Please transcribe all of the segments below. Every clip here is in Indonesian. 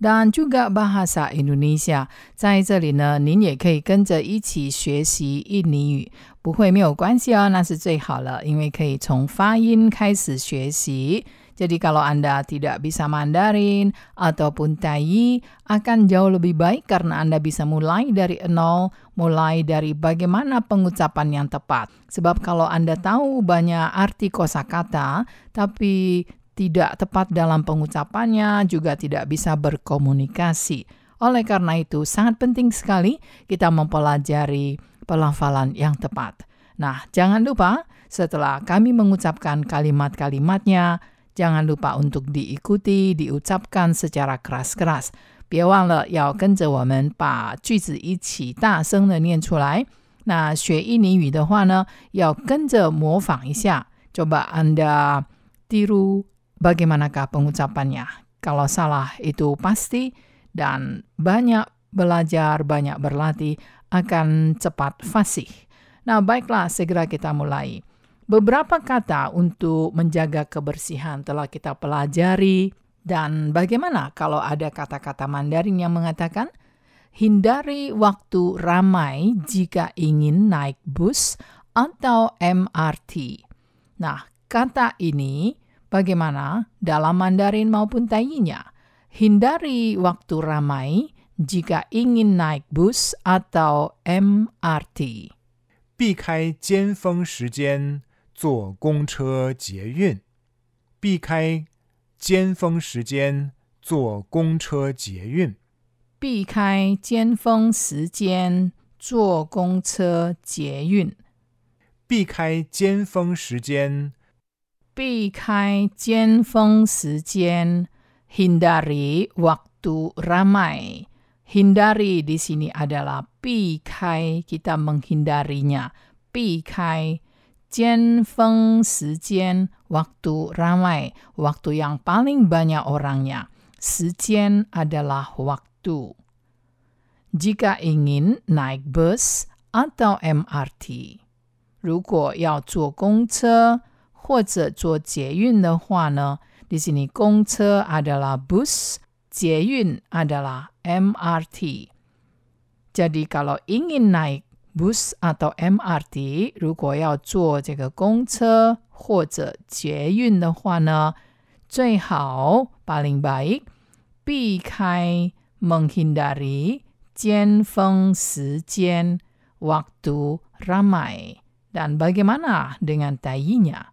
dan juga bahasa Indonesia。在这里呢，您也可以跟着一起学习印尼语，不会没有关系哦，那是最好了，因为可以从发音开始学习。Jadi kalau Anda tidak bisa Mandarin ataupun Tai akan jauh lebih baik karena Anda bisa mulai dari nol, mulai dari bagaimana pengucapan yang tepat. Sebab kalau Anda tahu banyak arti kosakata tapi tidak tepat dalam pengucapannya juga tidak bisa berkomunikasi. Oleh karena itu sangat penting sekali kita mempelajari pelafalan yang tepat. Nah, jangan lupa setelah kami mengucapkan kalimat-kalimatnya, jangan lupa untuk diikuti, diucapkan secara keras-keras. 别忘了要跟着我们把句子一起大声的念出来。那学印尼语的话呢，要跟着模仿一下。Coba Anda tiru bagaimanakah pengucapannya. Kalau salah itu pasti dan banyak belajar, banyak berlatih akan cepat fasih. Nah, baiklah segera kita mulai. Beberapa kata untuk menjaga kebersihan telah kita pelajari dan bagaimana kalau ada kata-kata Mandarin yang mengatakan hindari waktu ramai jika ingin naik bus atau MRT. Nah, kata ini bagaimana dalam Mandarin maupun Taiyinya? Hindari waktu ramai jika ingin naik bus atau MRT. 避开尖峰时间坐公车、捷运。避开尖峰时间坐公车、捷运。避开尖峰时间坐公车、捷运。避开尖峰时间， 避开尖峰时间，hindari waktu ramai. Hindari di sini adalah 避开, kita menghindarinya. 避开尖峰时间 waktu ramai, waktu yang paling banyak orangnya. 时间 adalah waktu. Jika ingin naik bus atau MRT，如果要坐公车 或者坐捷运的话呢，di sini 公车 adalah bus, 捷运 adalah MRT. Jadi kalau ingin naik bus atau MRT，如果要坐这个公车或者捷运的话呢，最好 paling baik 避开 menghindari 尖峰时间 waktu ramai dan bagaimana dengan tayinya？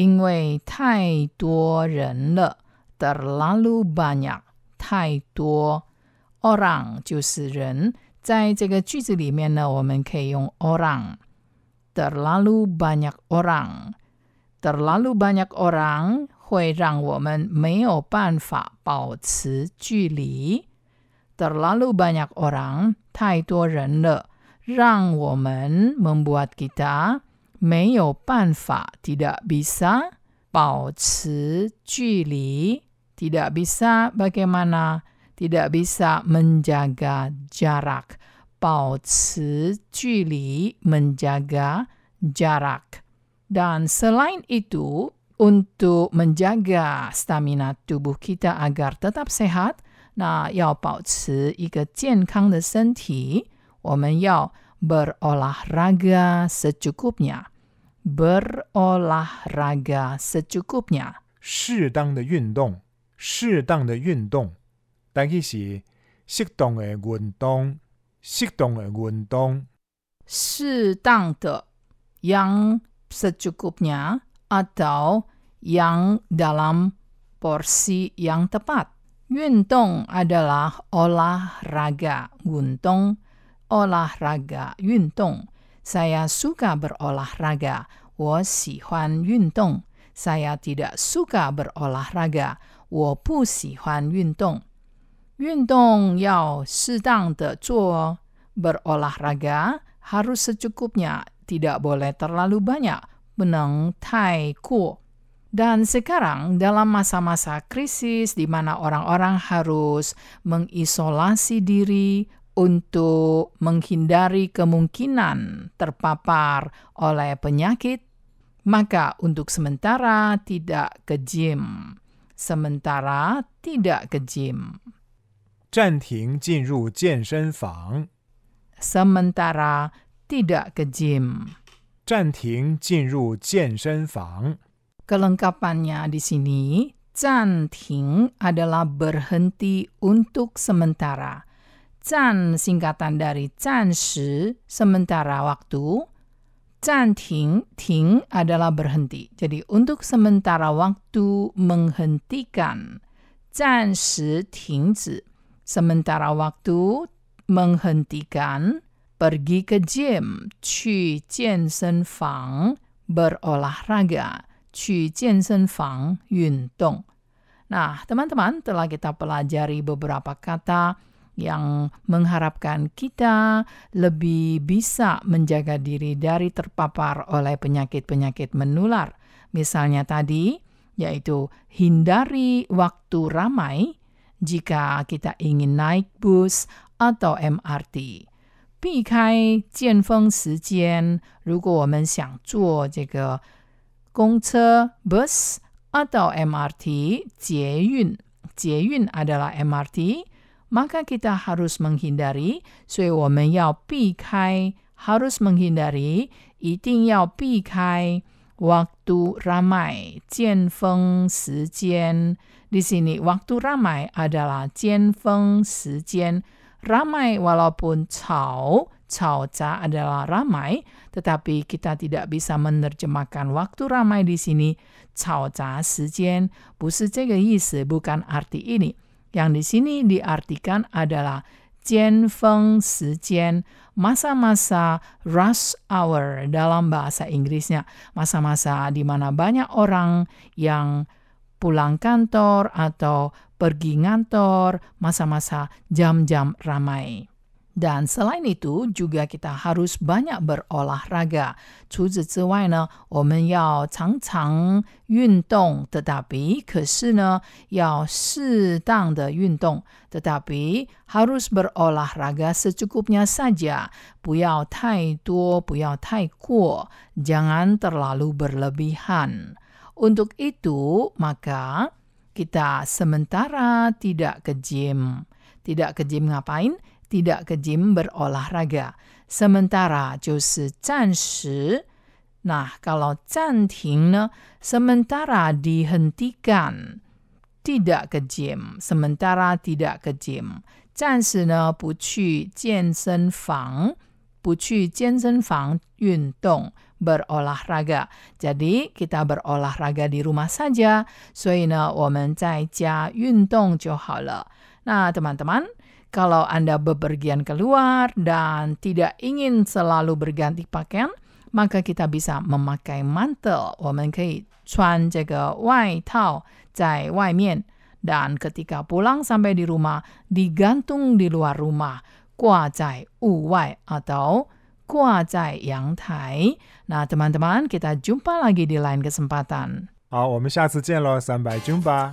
因为太多人了，terlalu banyak，太多。orang 就是人，在这个句子里面呢，我们可以用 orang。terlalu banyak orang，terlalu banyak orang 会让我们没有办法保持距离。terlalu banyak orang 太多人了，让我们 membuat kita 没有办法 tidak bisa 保持距离，tidak bisa bagaimana tidak bisa menjaga jarak. 保持距离 menjaga jarak. Dan selain itu, untuk menjaga stamina tubuh kita agar tetap sehat, 那要保持一个健康的身体，我们要 berolahraga secukupnya. Berolahraga secukupnya. 适当的运动，适当的运动，但伊是适当的运动。 适当的运动，适当的 yang secukupnya atau yang dalam porsi yang tepat. 运动 adalah olahraga, 运动 olahraga, 运动 Saya suka berolahraga, 我喜欢运动 Saya tidak suka berolahraga, 我不喜欢运动。运动要适当的做，berolahraga harus secukupnya, tidak boleh terlalu banyak, 不能太过。dan sekarang dalam masa-masa krisis di mana orang-orang harus mengisolasi diri untuk menghindari kemungkinan terpapar oleh penyakit, maka untuk sementara tidak ke gym. Sementara tidak ke gym. 暂停进入健身房， Sementara tidak ke gym. 暂停进入健身房。 Kelengkapannya di sini, 暂停 adalah berhenti untuk sementara. 暂 singkatan dari 暂时 sementara waktu. 暂停 ting adalah berhenti. Jadi untuk sementara waktu menghentikan. 暂时停止 sementara waktu menghentikan pergi ke gym 去健身房 berolahraga 去健身房运动 Nah, teman-teman, telah kita pelajari beberapa kata yang mengharapkan kita lebih bisa menjaga diri dari terpapar oleh penyakit-penyakit menular. Misalnya tadi, yaitu hindari waktu ramai jika kita ingin naik bus atau MRT. 避开尖峰时间，如果我们想坐这个公车 bus atau MRT 捷运，捷运 adalah MRT，maka kita harus menghindari，所以我们要避开，harus menghindari，一定要避开 waktu ramai 尖峰时间。Di sini waktu ramai adalah 尖峰时间。ramai walaupun 吵吵杂 adalah ramai, tetapi kita tidak bisa menerjemahkan waktu ramai di sini 吵杂时间，不是这个意思，bukan arti ini. yang di sini diartikan adalah jian feng si jian, masa-masa rush hour dalam bahasa Inggrisnya. Masa-masa di mana banyak orang yang pulang kantor atau pergi ngantor, masa-masa jam-jam ramai. Dan selain itu juga kita harus banyak berolahraga. 除此之外呢，我们要常常运动，tetapi 可是呢要适当的运动，tetapi harus berolahraga secukupnya saja，不要太多，不要太过，jangan terlalu berlebihan. Untuk itu, maka kita sementara tidak ke gym. Tidak ke gym ngapain? Tidak ke gym berolahraga. Sementara 就是暂时。Nah, kalau 暂停呢, sementara dihentikan. Tidak ke gym, sementara tidak ke gym. 暂时呢不去健身房，不去健身房运动。berolahraga. Jadi kita berolahraga di rumah saja. 所以呢，我们在家运动就好了。那 teman-teman, kalau Anda bepergian keluar dan tidak ingin selalu berganti pakaian, maka kita bisa memakai mantel. 我们可以穿这个外套在外面。Dan ketika pulang sampai di rumah, digantung di luar rumah, 挂在屋外 atau 挂在阳台。Nah, teman-teman, kita jumpa lagi di lain kesempatan. 好，我们下次见喽，三百军吧。